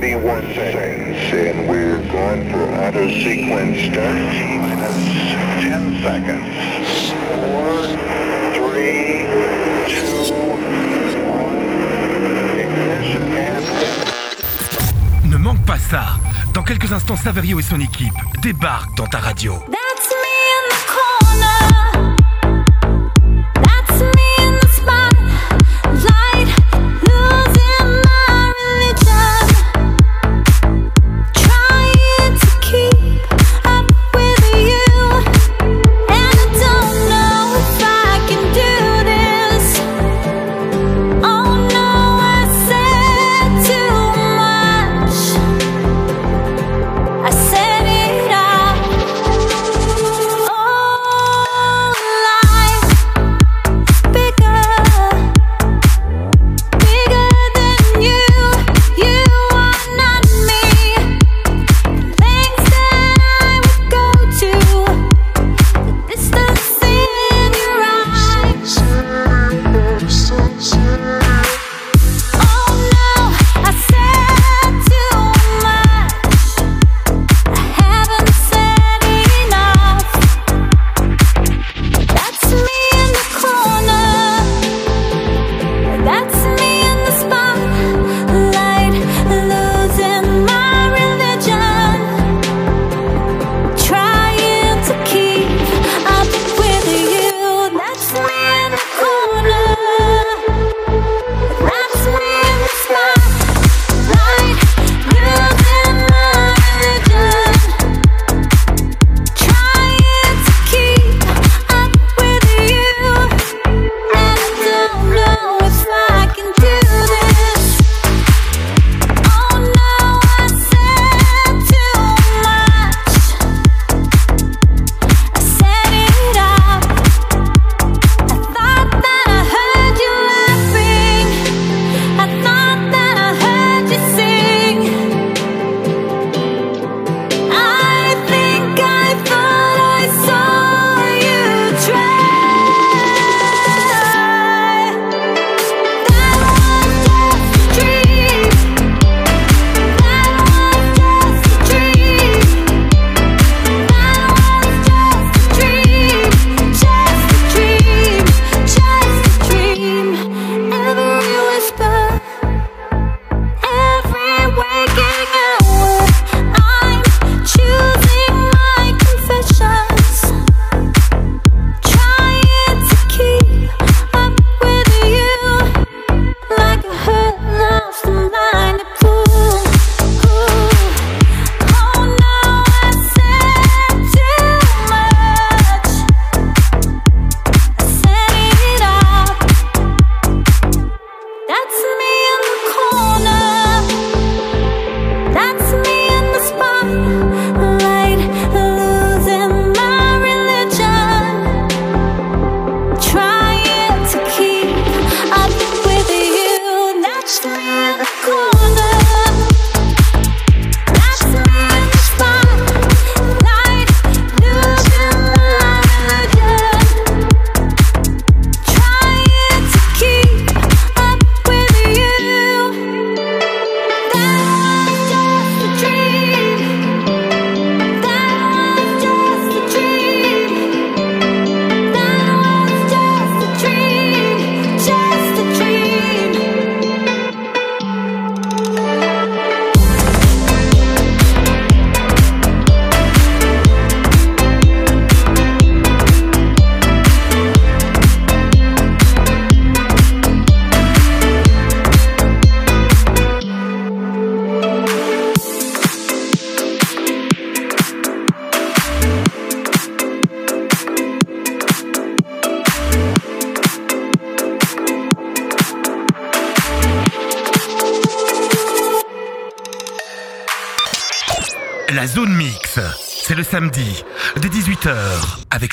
31 seconds, and we're going for auto sequence start minus 10 seconds. 3, 2, 1. Ne manque pas ça Dans quelques instants, Saverio et son équipe débarquent dans ta radio. That's.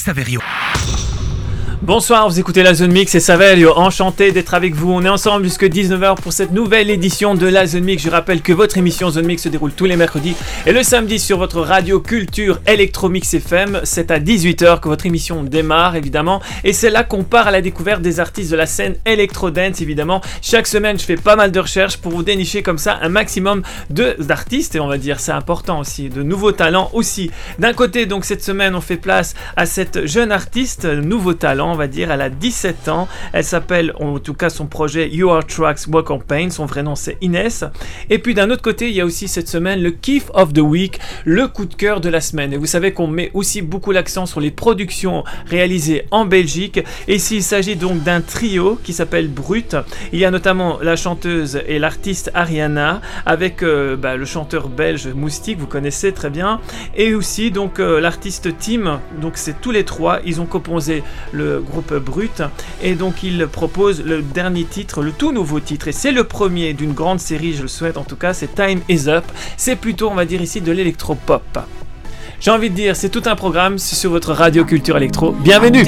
Saverio. Bonsoir, vous écoutez la Zone Mix et Savelio, enchanté d'être avec vous. On est ensemble jusqu'à 19h pour cette nouvelle édition de la Zone Mix. Je rappelle que votre émission Zone Mix se déroule tous les mercredis et le samedi sur votre radio culture Electromix FM. C'est à 18h que votre émission démarre évidemment et c'est là qu'on part à la découverte des artistes de la scène Electro Dance évidemment. Chaque semaine, je fais pas mal de recherches pour vous dénicher comme ça un maximum d'artistes et on va dire c'est important aussi, de nouveaux talents aussi. D'un côté, donc cette semaine, on fait place à cette jeune artiste, nouveau talent, on va dire. Elle a 17 ans. Elle s'appelle, en tout cas, son projet You Are Tracks Walk on Pain. Son vrai nom, c'est Inès. Et puis d'un autre côté, il y a aussi cette semaine le Kiff of the Week, le coup de cœur de la semaine. Et vous savez qu'on met aussi beaucoup l'accent sur les productions réalisées en Belgique. Et s'il s'agit donc d'un trio qui s'appelle Brut, il y a notamment la chanteuse et l'artiste Ariana avec euh, bah, le chanteur belge Moustique, vous connaissez très bien, et aussi donc euh, l'artiste Tim. Donc c'est tous les trois, ils ont composé le groupe Brut et donc ils proposent le dernier titre, le tout nouveau titre, et c'est le premier d'une grande série, je le souhaite en tout cas, c'est Time Is Up. C'est plutôt, on va dire ici, de l'électropop. J'ai envie de dire, c'est tout un programme sur votre radio culture électro. Bienvenue.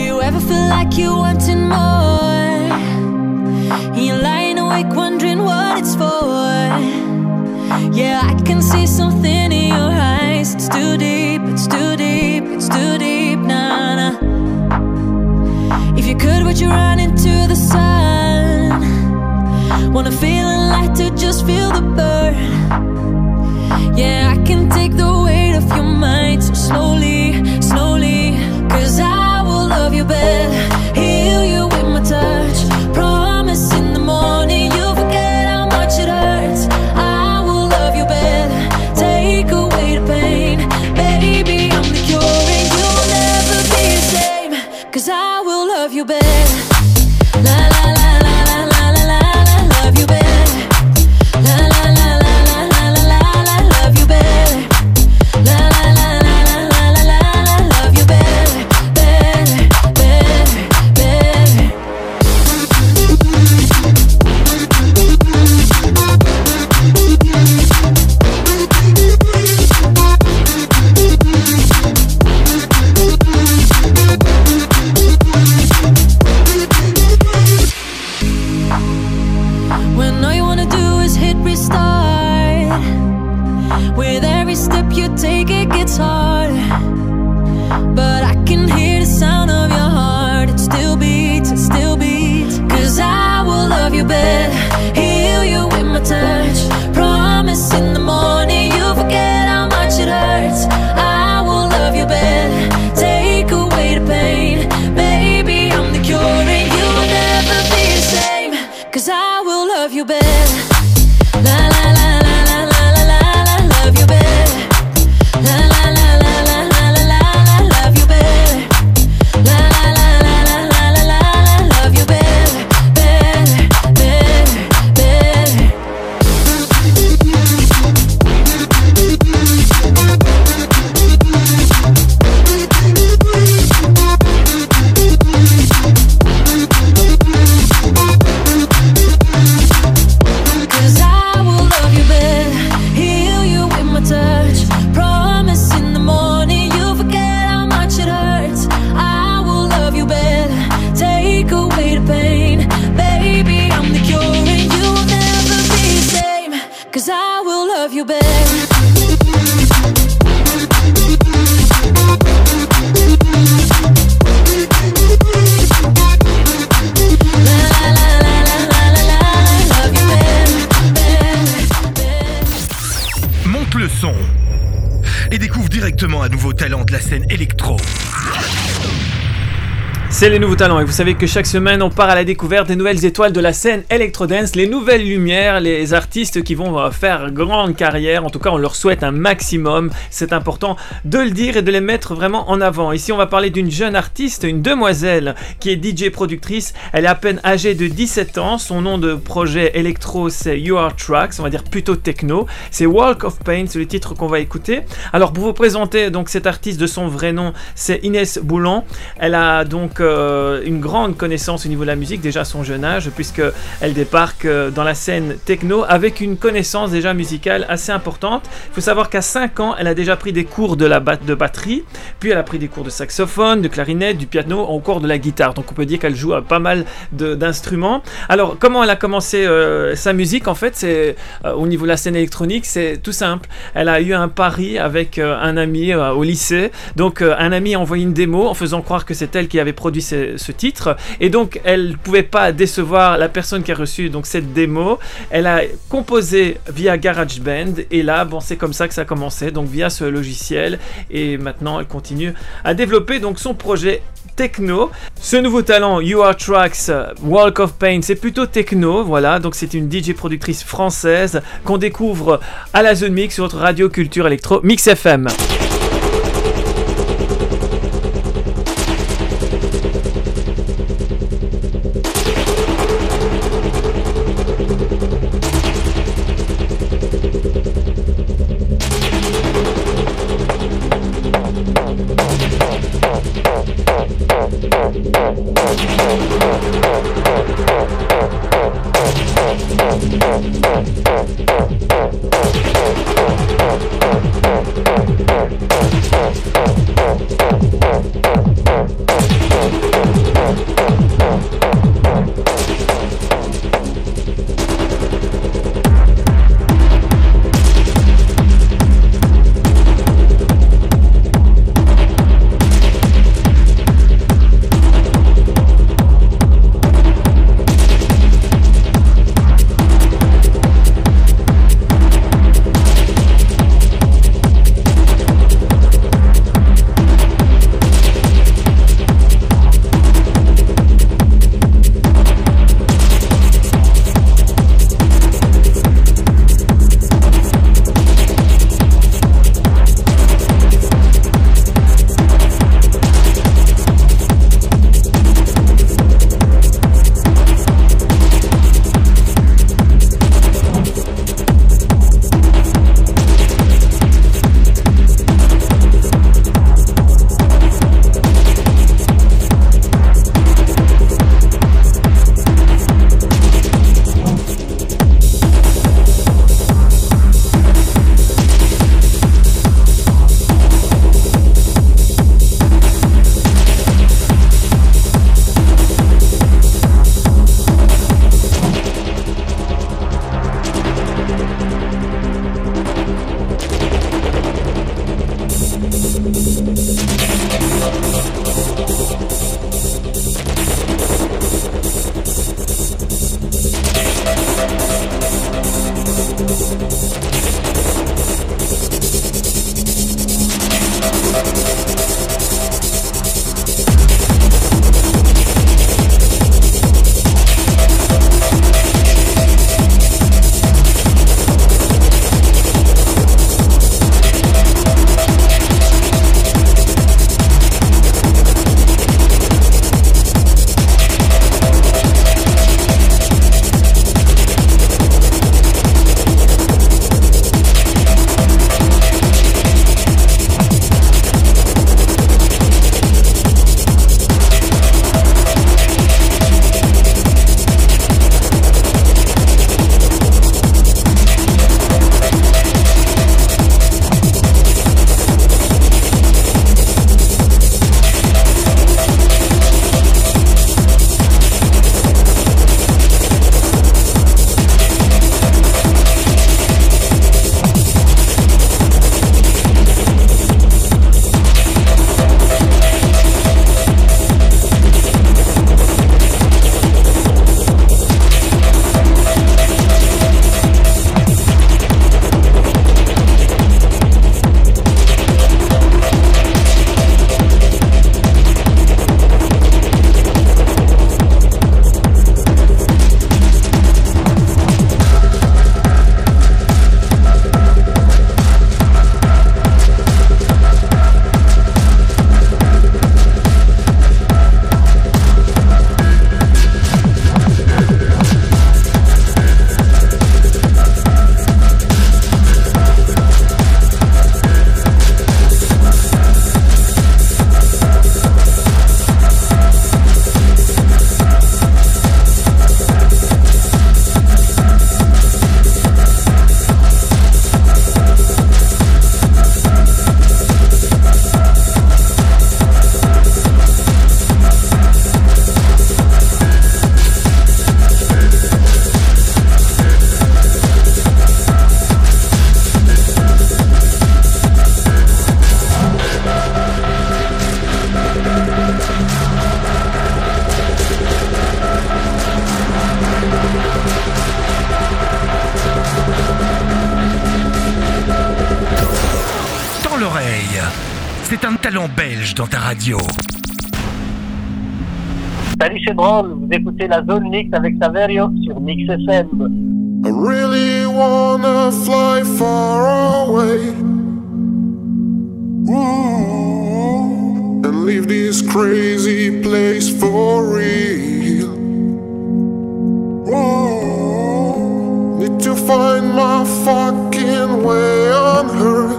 If you could, would you run into the sun? Wanna feel light to just feel the burn. Yeah, I can take the weight of your mind so slowly, slowly. Cause I will love you better, Talents et vous savez que chaque semaine on part à la découverte des nouvelles étoiles de la scène Electrodance, les nouvelles lumières, les artistes qui vont euh, faire grande carrière, en tout cas on leur souhaite un maximum, c'est important de le dire et de les mettre vraiment en avant. Ici on va parler d'une jeune artiste, une demoiselle qui est DJ productrice, elle est à peine âgée de 17 ans, son nom de projet électro c'est You Are Tracks, on va dire plutôt techno, c'est Walk of Pain, c'est le titre qu'on va écouter. Alors pour vous présenter donc cette artiste de son vrai nom, c'est Inès Boulan, elle a donc euh, une grande connaissance au niveau de la musique déjà à son jeune âge, puisque elle débarque euh, dans la scène techno avec une connaissance déjà musicale assez importante. Il faut savoir qu'à 5 ans, elle a déjà pris des cours de la de batterie, puis elle a pris des cours de saxophone, de clarinette, du piano, encore de la guitare. Donc on peut dire qu'elle joue à pas mal d'instruments. Alors comment elle a commencé euh, sa musique? En fait, c'est euh, au niveau de la scène électronique, c'est tout simple. Elle a eu un pari avec euh, un ami euh, au lycée. Donc euh, un ami a envoyé une démo en faisant croire que c'est elle qui avait produit ce, ce titre. Et donc elle pouvait pas décevoir la personne qui a reçu donc cette démo. Elle a composé via GarageBand et là, bon, c'est comme ça que ça a commencé. Donc via ce logiciel et maintenant elle continue à développer donc son projet techno. Ce nouveau talent, You Are Tracks Walk of Pain, c'est plutôt techno, voilà. Donc c'est une DJ productrice française qu'on découvre à la Zone Mix sur votre radio culture électro Mix FM. Mix avec Saverio sur Mix FM. I really wanna fly far away. Ooh, and leave this crazy place for real. Ooh, need to find my fucking way on. Ooh,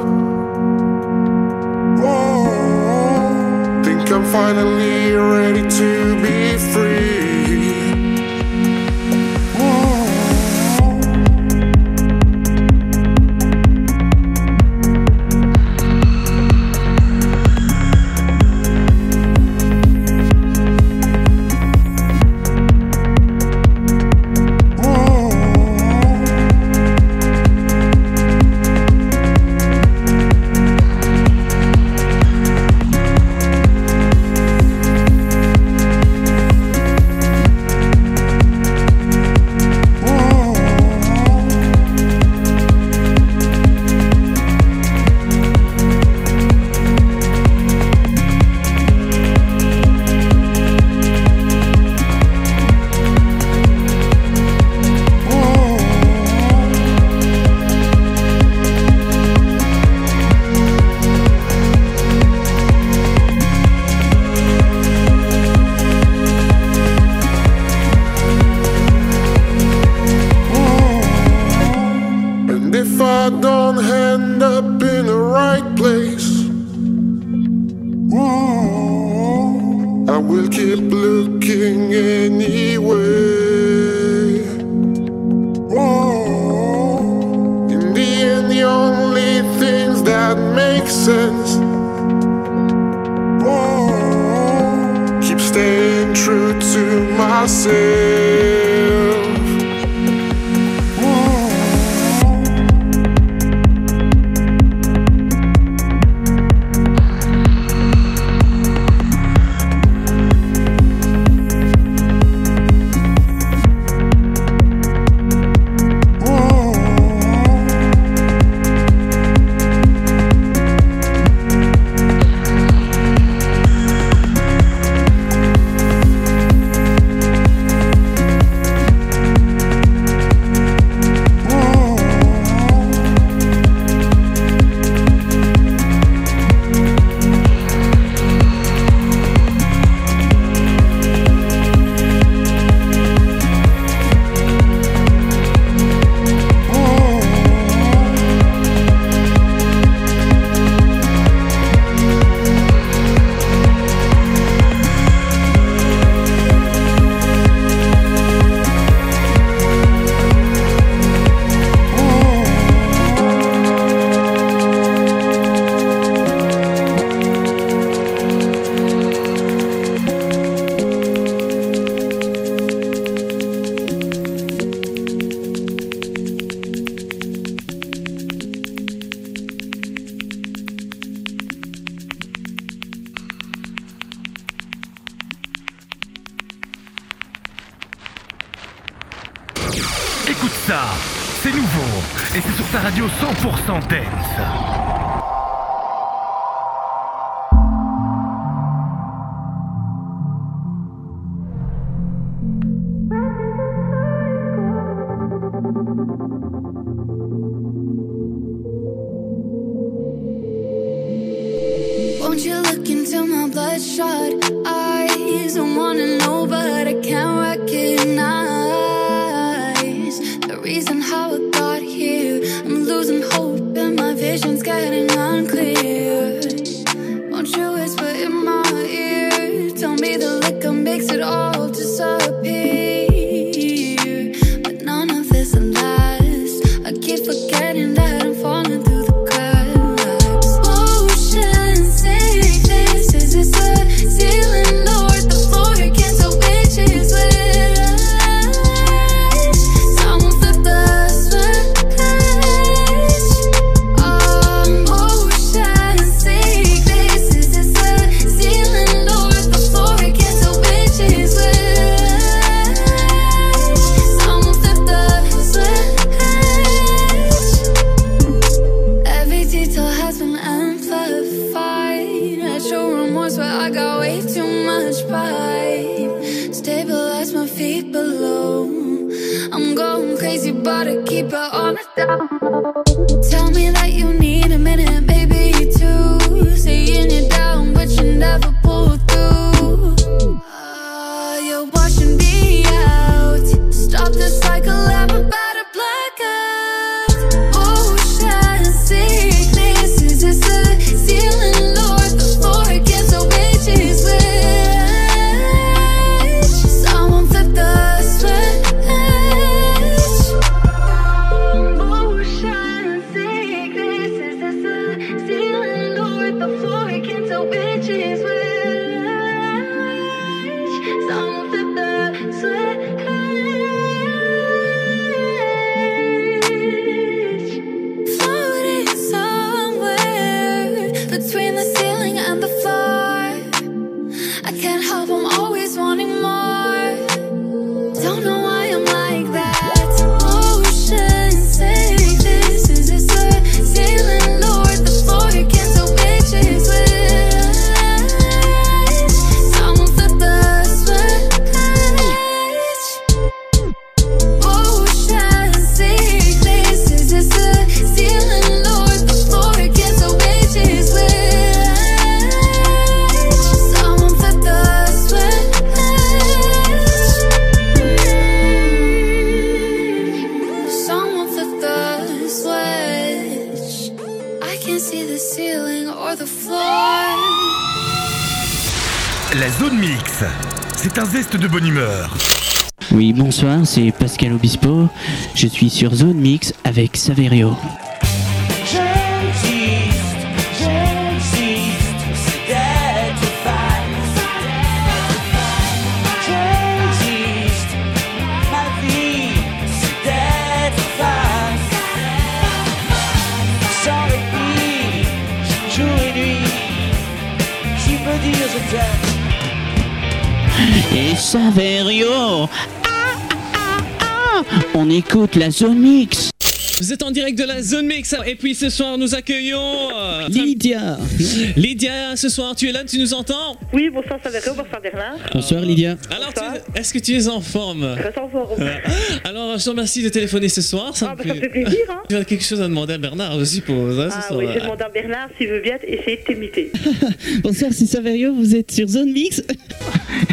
think I'm finally ready to be free. Myself. Won't you look into my bloodshot eyes? I wanna know, but I can't recognize the reason how I got here. I'm losing hope, and my vision's getting unclear. Won't you whisper in my ear? Tell me the liquor makes it all disappear. Et. Et Saverio Ah, ah, ah. On écoute la Zone Mix Vous êtes en direct de la zone mix et puis ce soir nous accueillons euh, Lydia Lydia. Ce soir tu es là, tu nous entends Oui, bonsoir Saverio, bonsoir Bernard. Bonsoir Lydia. Alors Bonsoir. est-ce que tu es en forme Très en forme. Alors je te remercie de téléphoner ce soir. Ah, bah, ça me fait plaisir, hein. Tu as quelque chose à demander à Bernard, je suppose. hein, ce Ah soir. oui, j'ai demandé à Bernard s'il veut bien essayer de t'imiter. Bonsoir, c'est Saverio, vous êtes sur Zone Mix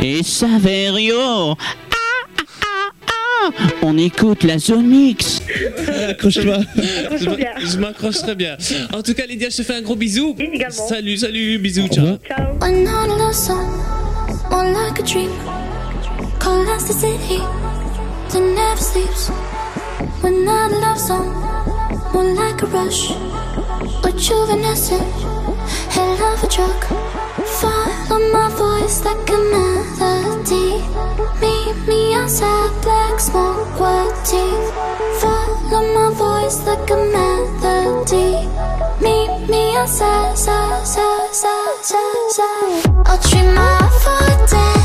Et Saverio Ah, ah, ah, ah On écoute la Zone Mix Accroche-toi. Je m'accroche très bien. En tout cas, Lydia, je te fais un gros bisou. Salut, salut, bisous, ciao. Ciao. One not a love song, more like a dream. Cold as the city that never sleeps. One not a love song, more like a rush. Rejuvenescent, head of a truck. My voice like a melody. Meet me outside, black smoke, white. Follow my voice like a melody. Meet me outside, side, side, side, side, side. I'll treat my foot dance.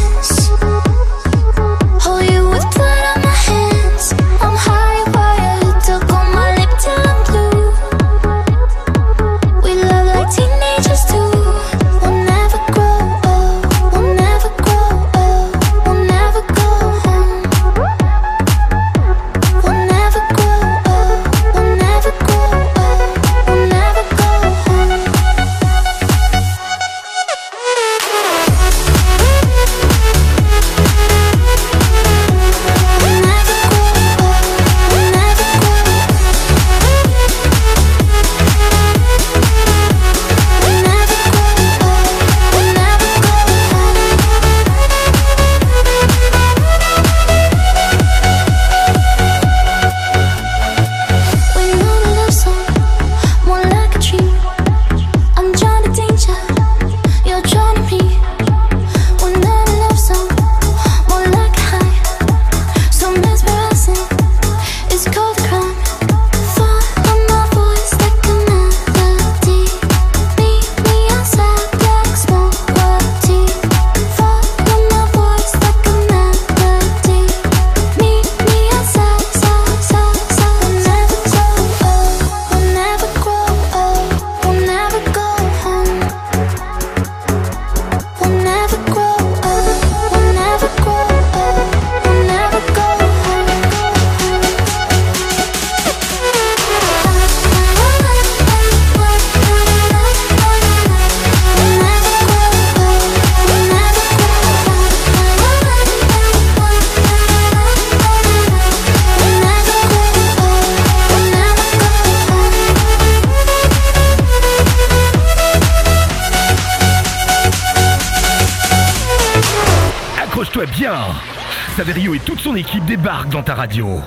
Radio.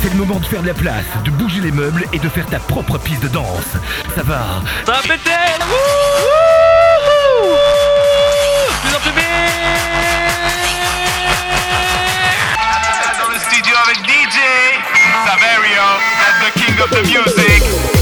C'est le moment de faire de la place, de bouger les meubles et de faire ta propre piste de danse. Ça va Ça va péter Wouhou Plus en plus vite Dans le studio avec DJ Saverio, that's the king of the music.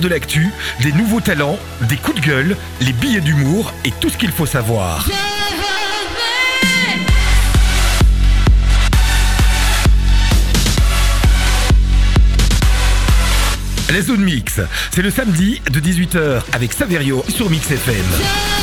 De l'actu, des nouveaux talents, des coups de gueule, les billets d'humour et tout ce qu'il faut savoir. La zone mix, c'est le samedi de 18h avec Saverio sur Mix FM.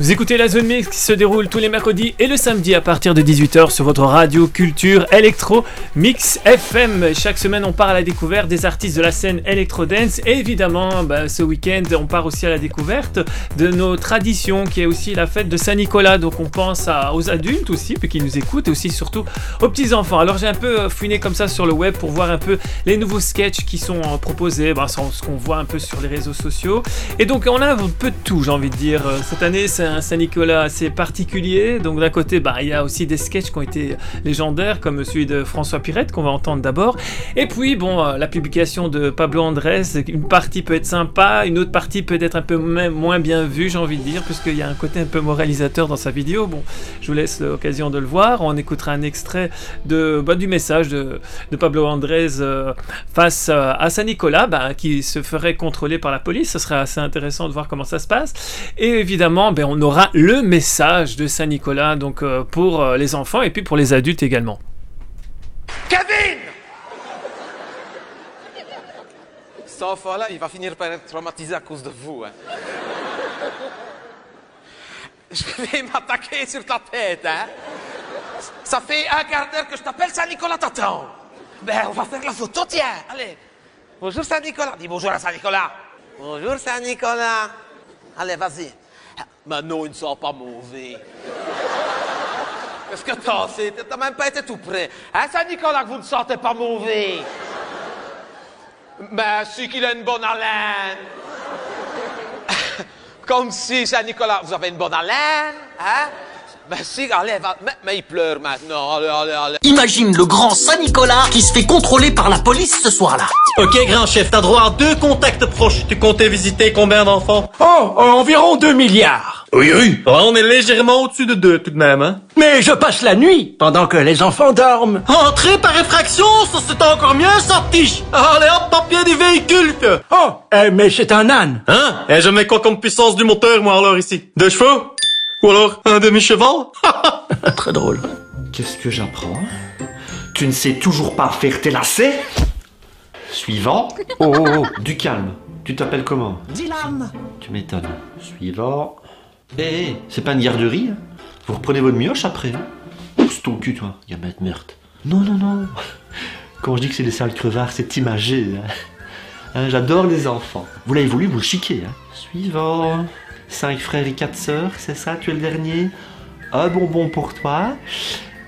Vous écoutez la zone mix qui se déroule tous les mercredis et le samedi à partir de 18h sur votre radio culture électro Mix FM. Chaque semaine, on part à la découverte des artistes de la scène électro dance et évidemment, bah, ce week-end, on part aussi à la découverte de nos traditions qui est aussi la fête de Saint-Nicolas. Donc, on pense aux adultes aussi, puis qui nous écoutent et aussi surtout aux petits enfants. Alors, j'ai un peu euh, fouiné comme ça sur le web pour voir un peu les nouveaux sketchs qui sont euh, proposés, bah, ce qu'on voit un peu sur les réseaux sociaux. Et donc, on a un peu de tout, j'ai envie de dire. Euh, Cette année, c'est un Saint-Nicolas assez particulier. Donc, d'un côté, bah, il y a aussi des sketchs qui ont été légendaires, comme celui de François Pirette, qu'on va entendre d'abord. Et puis, bon, euh, la publication de Pablo Andrés, une partie peut être sympa, une autre partie peut être un peu moins bien vue, j'ai envie de dire, puisqu'il y a un côté un peu moralisateur dans sa vidéo. Bon, je vous laisse l'occasion de le voir. On écoutera un extrait de, bah, du message de, de Pablo Andrés euh, face euh, à Saint-Nicolas, bah, qui se ferait contrôler par la police. Ce serait assez intéressant de voir comment ça se passe. Et évidemment, ben, on aura le message de Saint-Nicolas donc, euh, pour euh, les enfants et puis pour les adultes également. Kevin Cet enfant-là, il va finir par être traumatisé à cause de vous. hein. Je vais m'attaquer sur ta tête, hein Ça fait un quart d'heure que je t'appelle, Saint-Nicolas t'attend. Ben, on va faire la photo, tiens. Allez. Bonjour Saint-Nicolas. Dis bonjour à Saint-Nicolas. Bonjour Saint-Nicolas. Allez, vas-y. Mais non, il ne sent pas mauvais. Qu'est-ce que t'en sais? T'as même pas été tout près. Hein, Saint-Nicolas, que vous ne sentez pas mauvais Mais si qu'il a une bonne haleine. Comme si, Saint-Nicolas, vous avez une bonne haleine, hein? Si, allez, va, mais, mais il pleure maintenant, allez, allez, allez. Imagine le grand Saint-Nicolas qui se fait contrôler par la police ce soir-là. Ok, grand chef, t'as droit à deux contacts proches. Tu comptais visiter combien d'enfants? Oh, environ 2 milliards. Oui, oui. on est légèrement au-dessus de deux tout de même, hein? Mais je passe la nuit pendant que les enfants dorment. Entrer par effraction, ça c'est encore mieux, tiche Allez hop, papier du véhicule, que Oh, eh, mais c'est un âne. Hein? Et je mets quoi comme puissance du moteur, moi, alors, ici? Deux chevaux? Ou alors, un demi-cheval Très drôle. Qu'est-ce que j'apprends? Tu ne sais toujours pas faire tes lacets? Suivant. Oh, oh, oh, du calme. Tu t'appelles comment? Dylan. Tu m'étonnes. Suivant. Eh, eh, c'est pas une garderie hein? Vous reprenez votre mioche après hein? Pousse ton cul, toi, gamette merde. Non, non, non. Quand je dis que c'est des sales crevards, c'est imagé. hein. Hein, J'adore les enfants. Vous l'avez voulu, vous le chiquez. Hein? Suivant. Cinq frères et quatre sœurs, c'est ça, tu es le dernier? Un bonbon pour toi.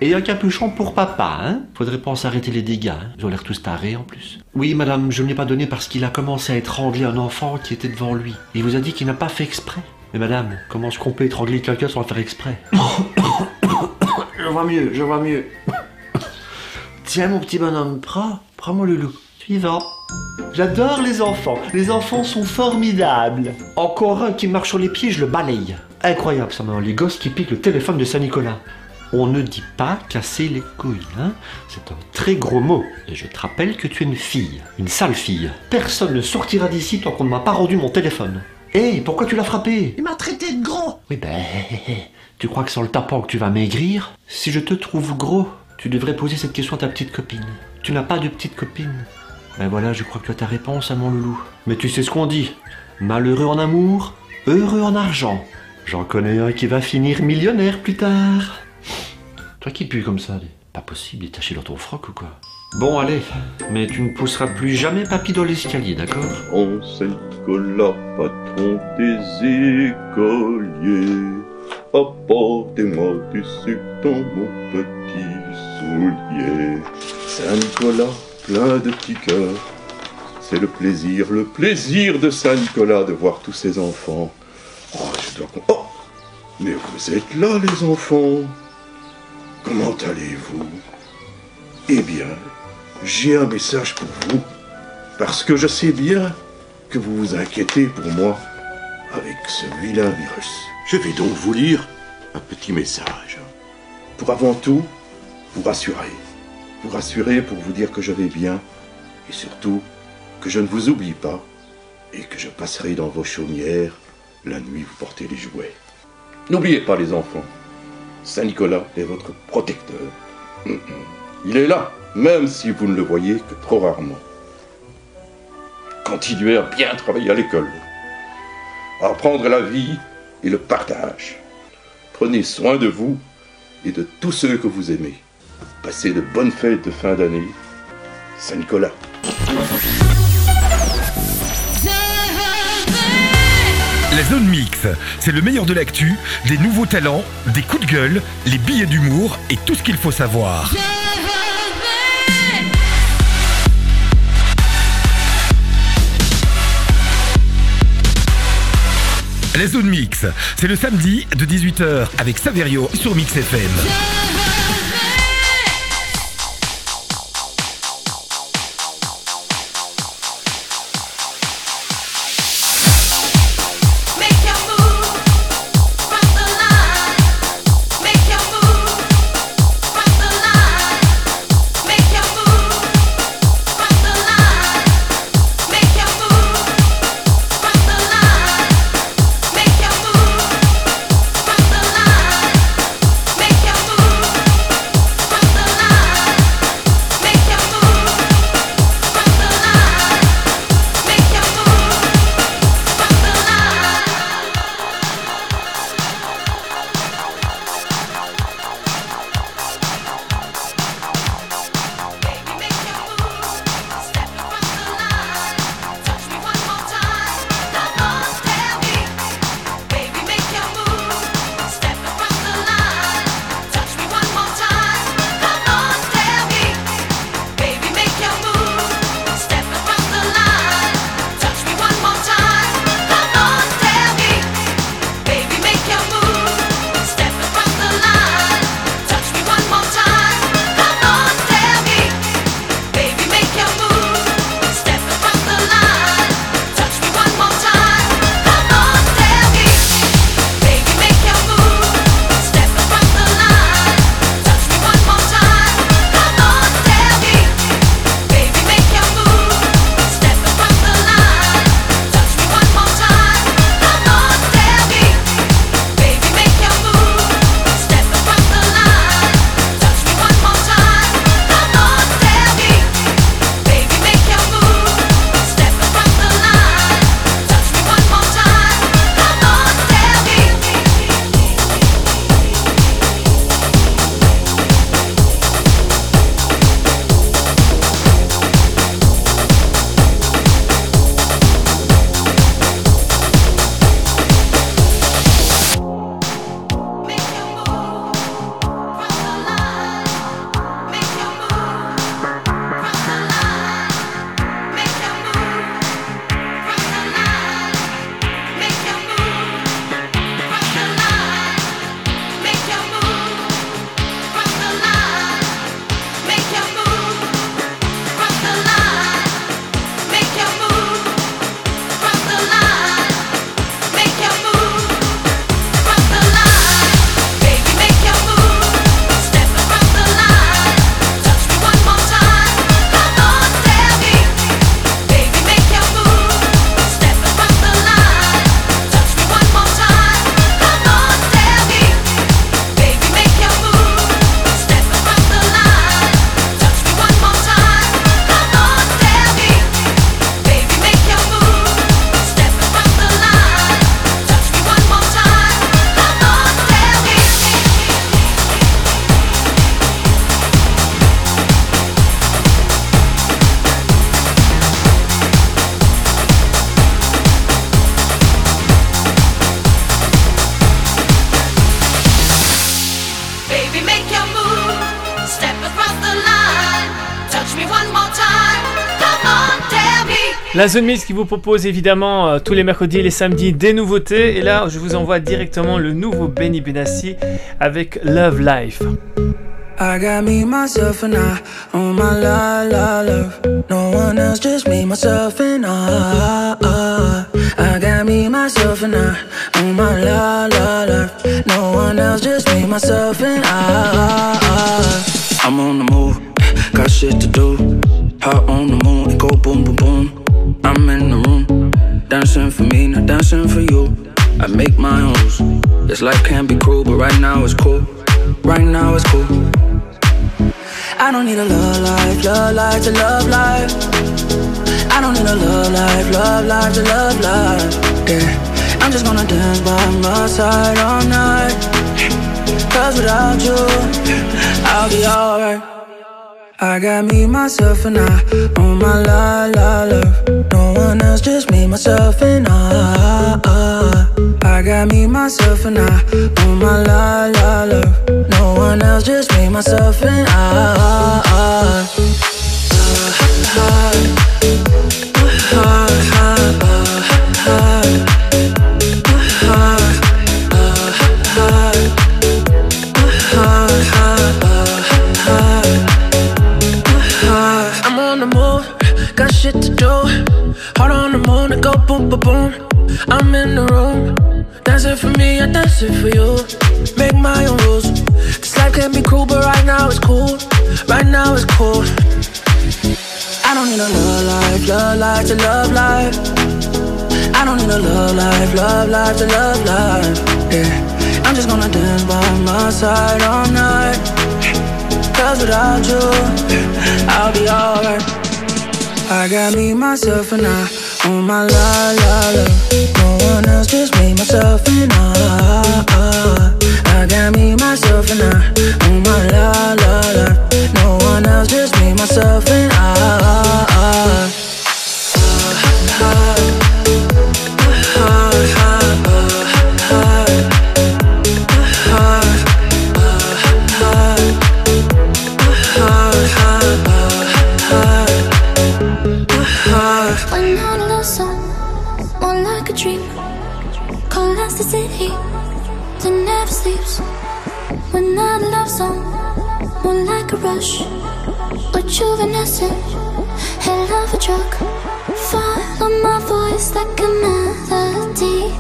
Et un capuchon pour papa, hein Faudrait pas s'arrêter les dégâts, hein Ils ont l'air tous tarés en plus. Oui, madame, je ne l'ai pas donné parce qu'il a commencé à étrangler un enfant qui était devant lui. Il vous a dit qu'il n'a pas fait exprès. Mais madame, comment est-ce qu'on peut étrangler quelqu'un sans le faire exprès? Je vois mieux, je vois mieux. Tiens, mon petit bonhomme, prends, prends mon loulou. Suivant. J'adore les enfants. Les enfants sont formidables. Encore un qui marche sur les pieds, je le balaye. Incroyable ça, maintenant. Les gosses qui piquent le téléphone de Saint-Nicolas. On ne dit pas casser les couilles, hein C'est un très gros mot. Et je te rappelle que tu es une fille. Une sale fille. Personne ne sortira d'ici tant qu'on ne m'a pas rendu mon téléphone. Hé, pourquoi tu l'as frappé? Il m'a traité de gros. Oui, ben, tu crois que sans le tapant que tu vas maigrir? Si je te trouve gros, tu devrais poser cette question à ta petite copine. Tu n'as pas de petite copine Ben voilà, je crois que tu as ta réponse à mon loulou. Mais tu sais ce qu'on dit Malheureux en amour, heureux en argent. J'en connais un qui va finir millionnaire plus tard. Toi qui pue comme ça, pas possible, il est taché dans ton froc ou quoi? Bon, allez, mais tu ne pousseras plus jamais papy dans l'escalier, d'accord? On Saint-Nicolas, patron des écoliers, apportez-moi du sucre dans mon petit soulier. Saint-Nicolas, plein de petits cœurs, c'est le plaisir, le plaisir de Saint-Nicolas de voir tous ses enfants. Oh, je dois... Oh Mais vous êtes là, les enfants Comment allez-vous? Eh bien, j'ai un message pour vous, parce que je sais bien que vous vous inquiétez pour moi avec ce vilain virus. Je vais donc vous lire un petit message. Pour avant tout, vous rassurer. Vous rassurer pour vous dire que je vais bien, et surtout que je ne vous oublie pas, et que je passerai dans vos chaumières la nuit vous portez les jouets. N'oubliez pas les enfants, Saint-Nicolas est votre protecteur. Il est là, même si vous ne le voyez que trop rarement. Continuez à bien travailler à l'école, à apprendre la vie et le partage. Prenez soin de vous et de tous ceux que vous aimez. Passez de bonnes fêtes de fin d'année. Saint-Nicolas. La zone mix, c'est le meilleur de l'actu, des nouveaux talents, des coups de gueule, les billets d'humour et tout ce qu'il faut savoir. La zone mix, c'est le samedi de 18h avec Saverio sur Mix FM. La Zone Mix qui vous propose évidemment euh, tous les mercredis et les samedis des nouveautés. Et là, je vous envoie directement le nouveau Benny Benassi avec Love Life. I got me, myself, and I on my la la love. No one else, just me, myself, and I. I got me, myself, and I on my la la love. No one else, just me, myself, and I. I'm on the move, got shit to do. Hot on the moon, it go boom, boom, boom. I'm in the room, dancing for me, not dancing for you. I make my own. This life can be cruel, but right now it's cool. Right now it's cool. I don't need a love life, love life to love life. I don't need a love life, love life to love life. Yeah, I'm just gonna dance by my side all night. Cause without you, I'll be alright. I got me, myself, and I on my la la love. No one else, just me, myself, and I. I got me, myself, and I on my la la love. No one else, just me, myself, and I. I'm on the move, got shit to do. Heart on the moon, go boom, boom, boom. I'm in the room, dancing for me, I dance it for you. Make my own rules. This life can be cruel, but right now it's cool. Right now it's cool. I don't need a love life, love life to love life. I don't need a love life, love life to love life. Yeah, I'm just gonna dance by my side all night. Cause without you, I'll be alright. I got me, myself, and I on my la la la. No one else, just me, myself, and I. I got me, myself, and I on my la la la. No one else, just me, myself, and I. like a rush. Rejuvenescent, hell of a drug. Follow my voice like a melody.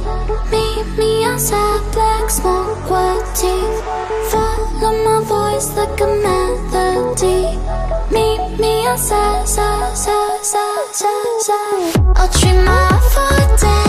Meet me outside, black smoke, white teeth. Follow my voice like a melody. Meet me outside, side, side, side, side, side. I'll treat my for dance.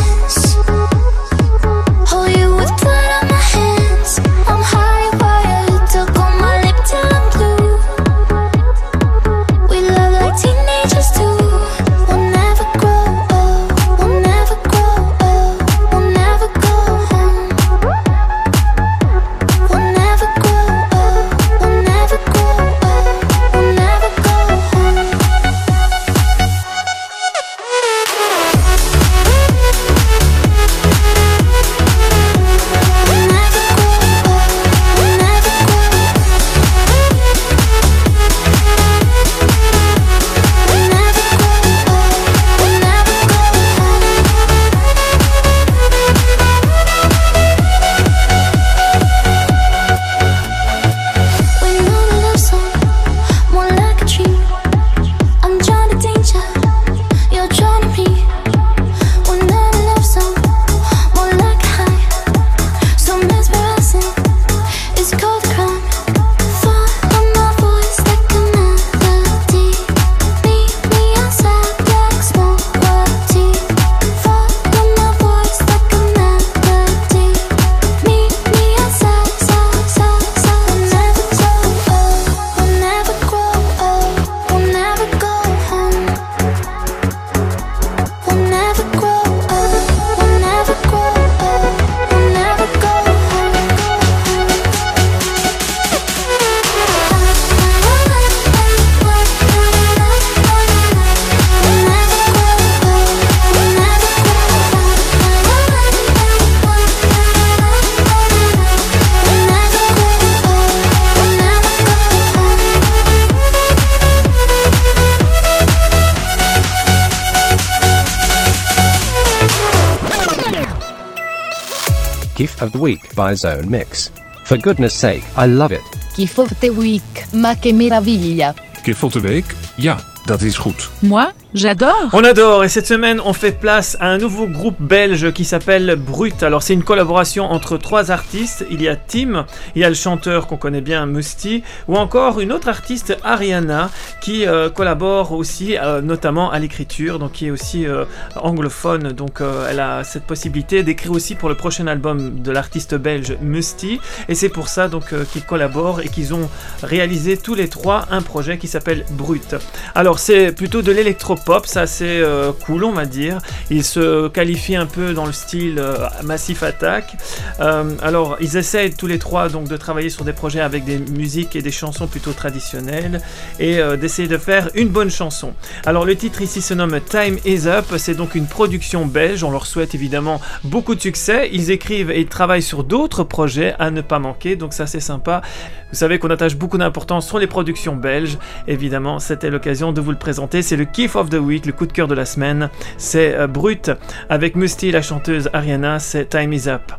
By Zone Mix. For goodness sake, I love it. Kiff of the Week, ma che meraviglia. Gift van de week? Ja, dat is goed. Moi, j'adore. On adore et cette semaine on fait place à un nouveau groupe belge qui s'appelle Brut. Alors c'est une collaboration entre trois artistes. Il y a Tim, il y a le chanteur qu'on connaît bien Musty, ou encore une autre artiste Ariana qui euh, collabore aussi euh, notamment à l'écriture, donc qui est aussi euh, anglophone. Donc elle a cette possibilité d'écrire aussi pour le prochain album de l'artiste belge Musty. Et c'est pour ça donc qu'ils collaborent et qu'ils ont réalisé tous les trois un projet qui s'appelle Brut. Alors c'est plutôt de l'électropop, ça c'est euh, cool on va dire. Il se qualifie un peu dans le style euh, Massive Attack. Euh, alors ils essayent tous les trois donc de travailler sur des projets avec des musiques et des chansons plutôt traditionnelles et euh, d'essayer de faire une bonne chanson. Alors le titre ici se nomme Time Is Up, c'est donc une production belge, on leur souhaite évidemment beaucoup de succès. Ils écrivent et ils travaillent sur d'autres projets à ne pas manquer, donc ça c'est sympa. Vous savez qu'on attache beaucoup d'importance sur les productions belges. Évidemment, c'était l'occasion de vous le présenter. C'est le Kiff of the Week, le coup de cœur de la semaine. C'est euh, Brut avec Musty, la chanteuse Ariana. C'est Time Is Up.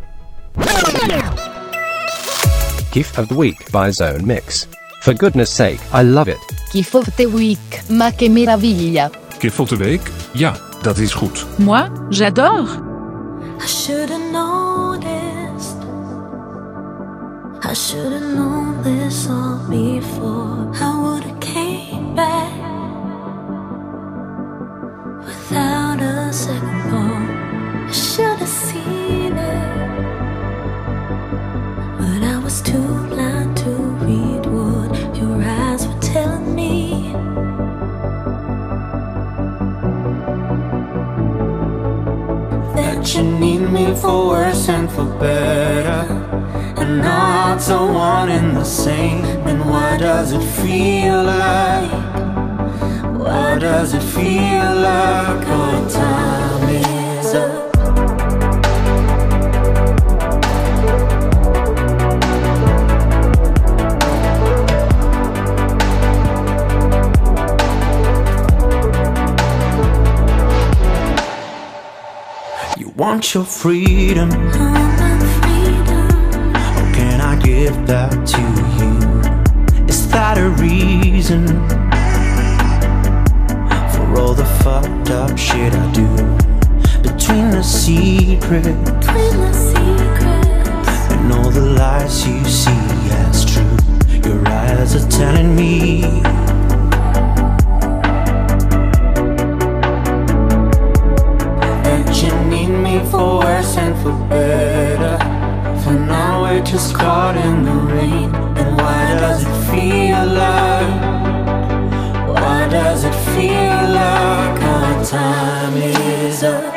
Gift of the Week by Zone Mix. For goodness sake, I love it. Kiff of the Week, ma che meraviglia. Gift van de week? Ja, dat is goed. Moi, j'adore. I should have noticed. I should have known this all before. I would have came back without a second thought. I should have seen it, but I was too blind to read what your eyes were telling me. that you need me for worse and for better. And hearts are one and the same. And why does it feel like? Why does it feel like our time is up? You want your freedom. How can I give that to you? Is that a reason all the fucked up shit I do? Between the secret and all the lies you see as true, your eyes are telling me. that you need me for worse and for better. For now we're just caught in the rain. And why does it feel like? Why does it feel like our time is up?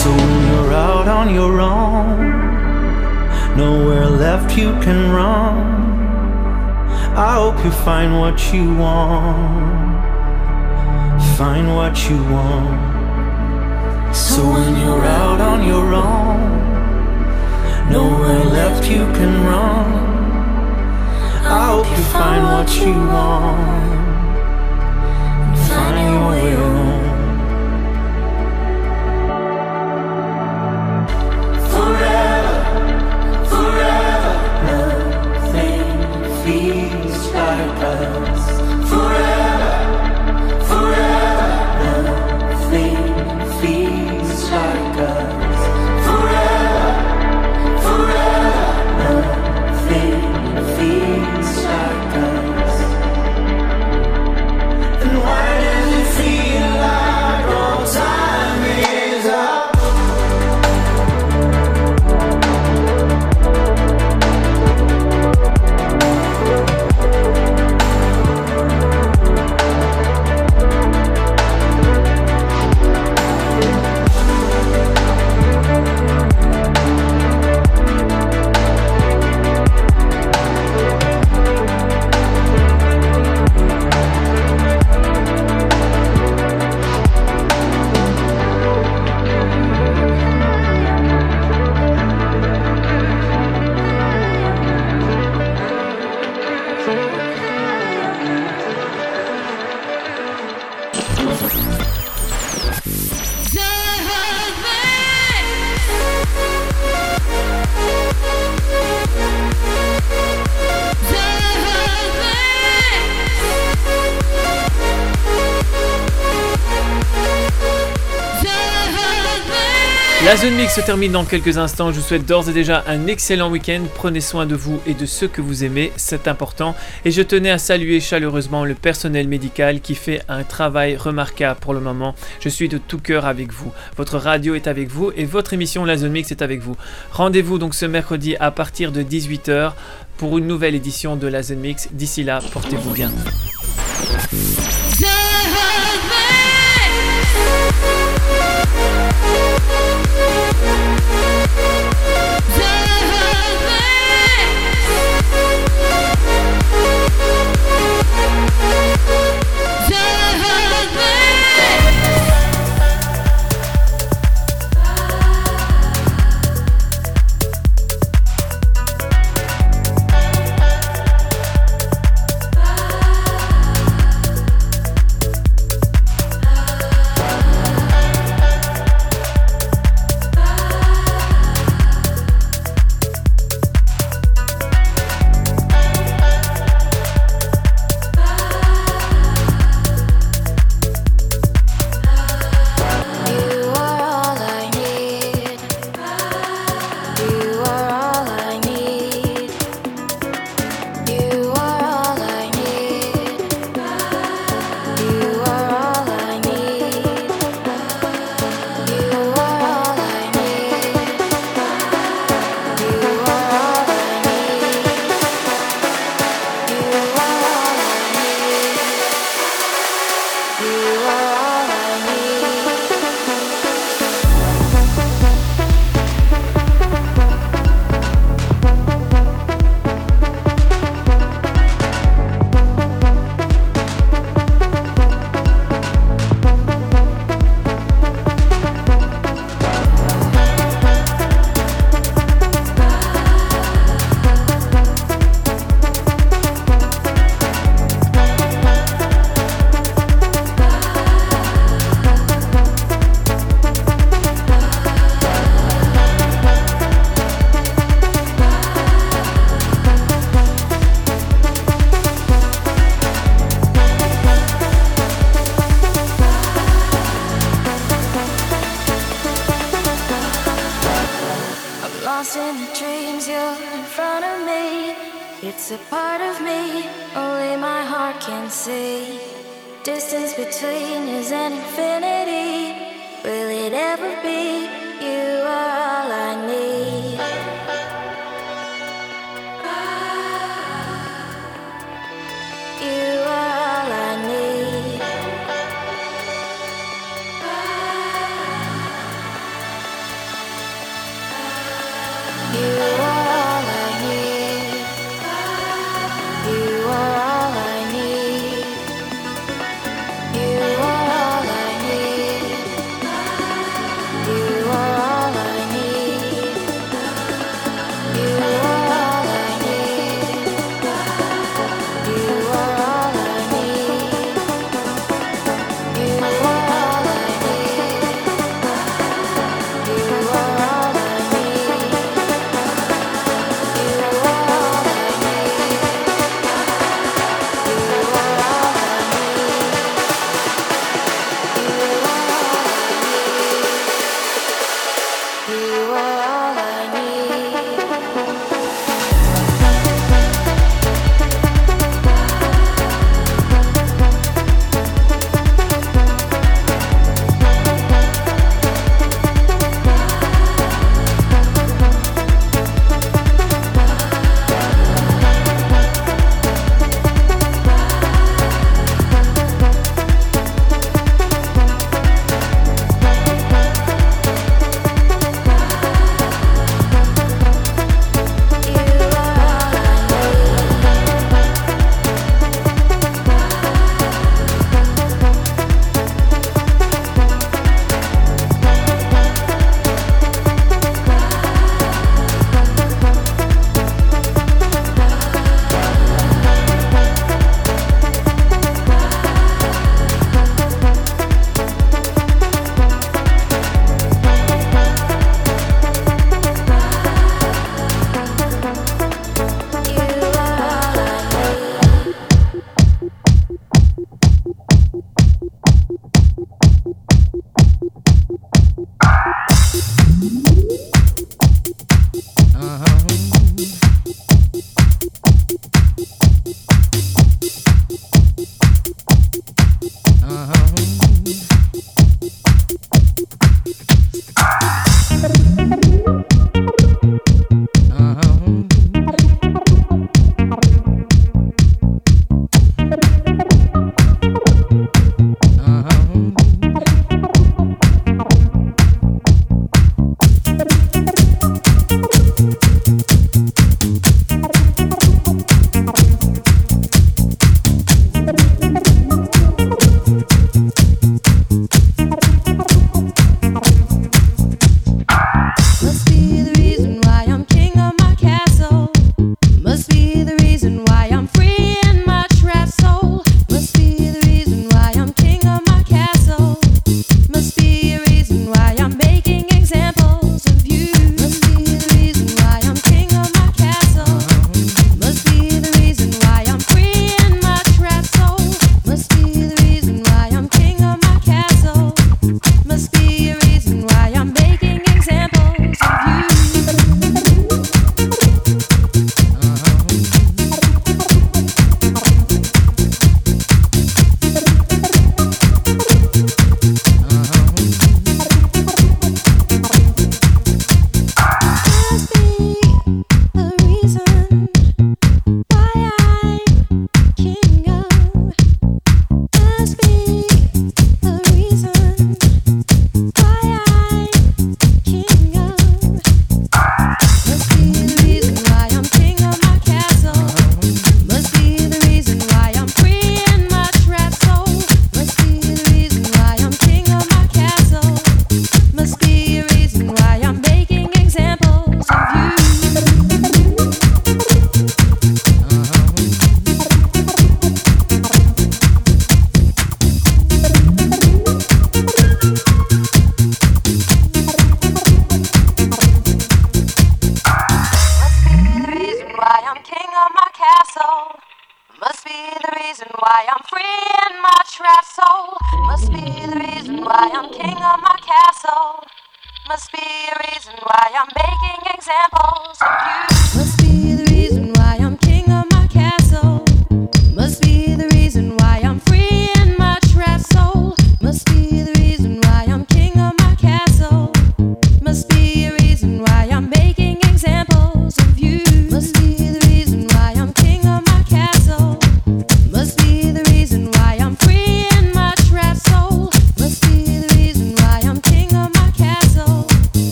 So you're out on your own, nowhere left you can run. I hope you find what you want. Find what you want. So when you're out on your own, nowhere left you can run. I hope you find what you want. Zone mix se termine dans quelques instants. Je vous souhaite d'ores et déjà un excellent week-end. Prenez soin de vous et de ceux que vous aimez, c'est important. Et je tenais à saluer chaleureusement le personnel médical qui fait un travail remarquable pour le moment. Je suis de tout cœur avec vous. Votre radio est avec vous et votre émission La Zone Mix est avec vous. Rendez-vous donc ce mercredi à partir de 18h pour une nouvelle édition de La Zone Mix. D'ici là, portez-vous bien. It's a part of me only my heart can see. Distance between is an infinity. Will it ever be? You are all I need.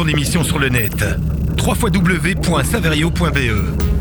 Ton émission sur le net. www.saverio.be